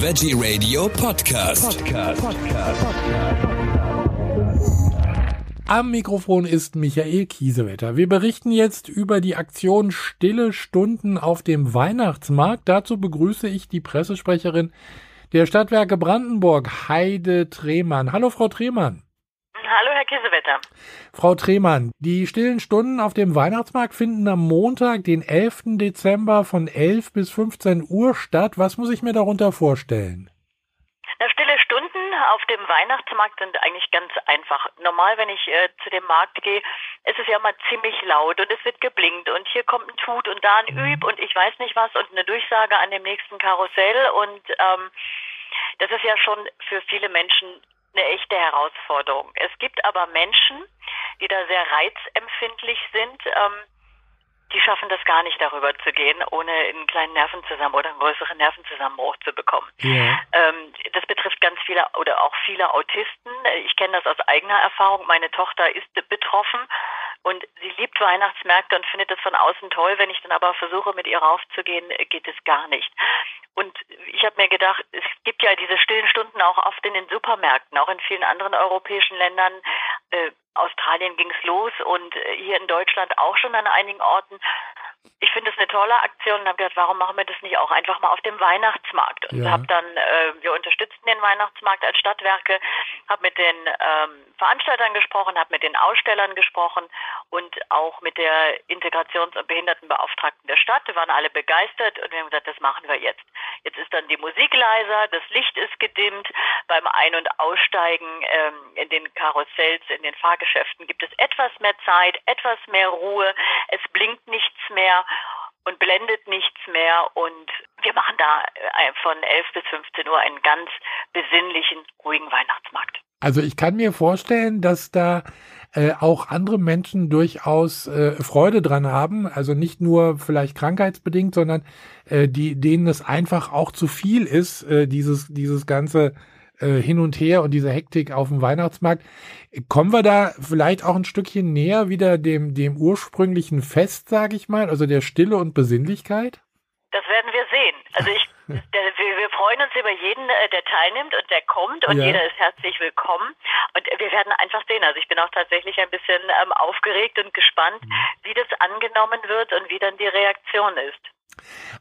Veggie Radio Podcast. Podcast. Am Mikrofon ist Michael Kiesewetter. Wir berichten jetzt über die Aktion Stille Stunden auf dem Weihnachtsmarkt. Dazu begrüße ich die Pressesprecherin der Stadtwerke Brandenburg, Heide Tremann. Hallo, Frau Tremann. Kiesewetter. Frau Tremann, die stillen Stunden auf dem Weihnachtsmarkt finden am Montag, den 11. Dezember von 11 bis 15 Uhr statt. Was muss ich mir darunter vorstellen? Na, stille Stunden auf dem Weihnachtsmarkt sind eigentlich ganz einfach. Normal, wenn ich äh, zu dem Markt gehe, ist es ja immer ziemlich laut und es wird geblinkt und hier kommt ein Tut und da ein mhm. Üb und ich weiß nicht was und eine Durchsage an dem nächsten Karussell und ähm, das ist ja schon für viele Menschen eine echte Herausforderung. Es gibt aber Menschen, die da sehr reizempfindlich sind, ähm, die schaffen das gar nicht, darüber zu gehen, ohne einen kleinen Nervenzusammenbruch oder einen größeren Nervenzusammenbruch zu bekommen. Ja. Ähm, das betrifft ganz viele oder auch viele Autisten. Ich kenne das aus eigener Erfahrung. Meine Tochter ist betroffen und sie liebt Weihnachtsmärkte und findet es von außen toll. Wenn ich dann aber versuche, mit ihr raufzugehen, geht es gar nicht. Und ich habe mir gedacht, es gibt ja diese stillen Stunden auch oft in den Supermärkten, auch in vielen anderen europäischen Ländern. Äh, Australien ging es los und äh, hier in Deutschland auch schon an einigen Orten ich finde es eine tolle Aktion und habe gedacht, warum machen wir das nicht auch einfach mal auf dem Weihnachtsmarkt? Und ja. habe dann, äh, wir unterstützen den Weihnachtsmarkt als Stadtwerke, habe mit den ähm, Veranstaltern gesprochen, habe mit den Ausstellern gesprochen und auch mit der Integrations- und Behindertenbeauftragten der Stadt. Wir waren alle begeistert und wir haben gesagt, das machen wir jetzt. Jetzt ist dann die Musik leiser, das Licht ist gedimmt. Beim Ein- und Aussteigen ähm, in den Karussells, in den Fahrgeschäften gibt es etwas mehr Zeit, etwas mehr Ruhe. Es blinkt nichts mehr und blendet nichts mehr. Und wir machen da äh, von 11 bis 15 Uhr einen ganz besinnlichen, ruhigen Weihnachtsmarkt. Also ich kann mir vorstellen, dass da äh, auch andere Menschen durchaus äh, Freude dran haben. Also nicht nur vielleicht krankheitsbedingt, sondern äh, die, denen es einfach auch zu viel ist, äh, dieses, dieses ganze äh, hin und her und diese Hektik auf dem Weihnachtsmarkt. Kommen wir da vielleicht auch ein Stückchen näher wieder dem, dem ursprünglichen Fest, sage ich mal, also der Stille und Besinnlichkeit? Das werden wir sehen. Also ich, wir, freuen uns über jeden, äh, der teilnimmt und der kommt und ja. jeder ist herzlich willkommen. Und wir werden einfach sehen. Also ich bin auch tatsächlich ein bisschen ähm, aufgeregt und gespannt, mhm. wie das angenommen wird und wie dann die Reaktion ist.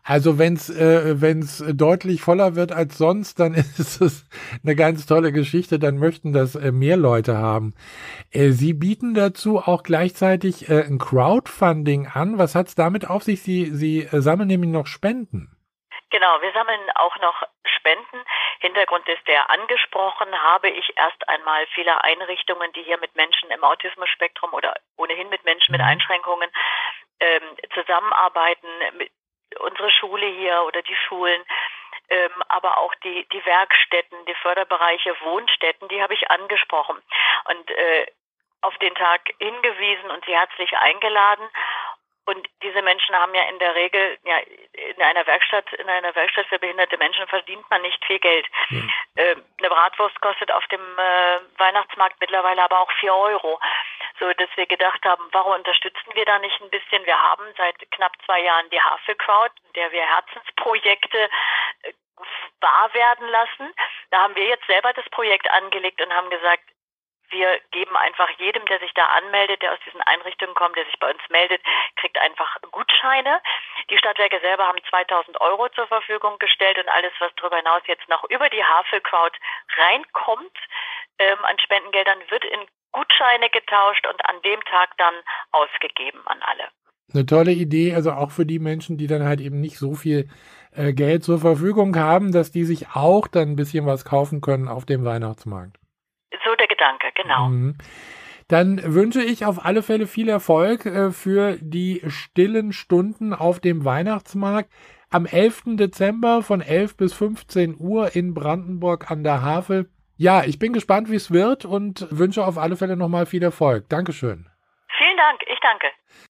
Also wenn es äh, wenn's deutlich voller wird als sonst, dann ist es eine ganz tolle Geschichte. Dann möchten das äh, mehr Leute haben. Äh, Sie bieten dazu auch gleichzeitig äh, ein Crowdfunding an. Was hat's damit auf sich? Sie, Sie äh, sammeln nämlich noch Spenden. Genau, wir sammeln auch noch Spenden. Hintergrund ist der angesprochen, habe ich erst einmal viele Einrichtungen, die hier mit Menschen im Autismus-Spektrum oder ohnehin mit Menschen mit mhm. Einschränkungen ähm, zusammenarbeiten, mit, unsere Schule hier oder die Schulen, ähm, aber auch die, die Werkstätten, die Förderbereiche, Wohnstätten, die habe ich angesprochen und äh, auf den Tag hingewiesen und sie herzlich eingeladen. Und diese Menschen haben ja in der Regel, ja, in einer Werkstatt, in einer Werkstatt für behinderte Menschen verdient man nicht viel Geld. Mhm. Äh, eine Bratwurst kostet auf dem äh, Weihnachtsmarkt mittlerweile aber auch vier Euro so dass wir gedacht haben, warum unterstützen wir da nicht ein bisschen? Wir haben seit knapp zwei Jahren die Havel Crowd, in der wir Herzensprojekte äh, wahr werden lassen. Da haben wir jetzt selber das Projekt angelegt und haben gesagt, wir geben einfach jedem, der sich da anmeldet, der aus diesen Einrichtungen kommt, der sich bei uns meldet, kriegt einfach Gutscheine. Die Stadtwerke selber haben 2000 Euro zur Verfügung gestellt und alles, was darüber hinaus jetzt noch über die Havel Crowd reinkommt ähm, an Spendengeldern, wird in Gutscheine getauscht und an dem Tag dann ausgegeben an alle. Eine tolle Idee, also auch für die Menschen, die dann halt eben nicht so viel äh, Geld zur Verfügung haben, dass die sich auch dann ein bisschen was kaufen können auf dem Weihnachtsmarkt. Genau. Mhm. Dann wünsche ich auf alle Fälle viel Erfolg äh, für die stillen Stunden auf dem Weihnachtsmarkt am 11. Dezember von 11 bis 15 Uhr in Brandenburg an der Havel. Ja, ich bin gespannt, wie es wird und wünsche auf alle Fälle nochmal viel Erfolg. Dankeschön. Vielen Dank, ich danke.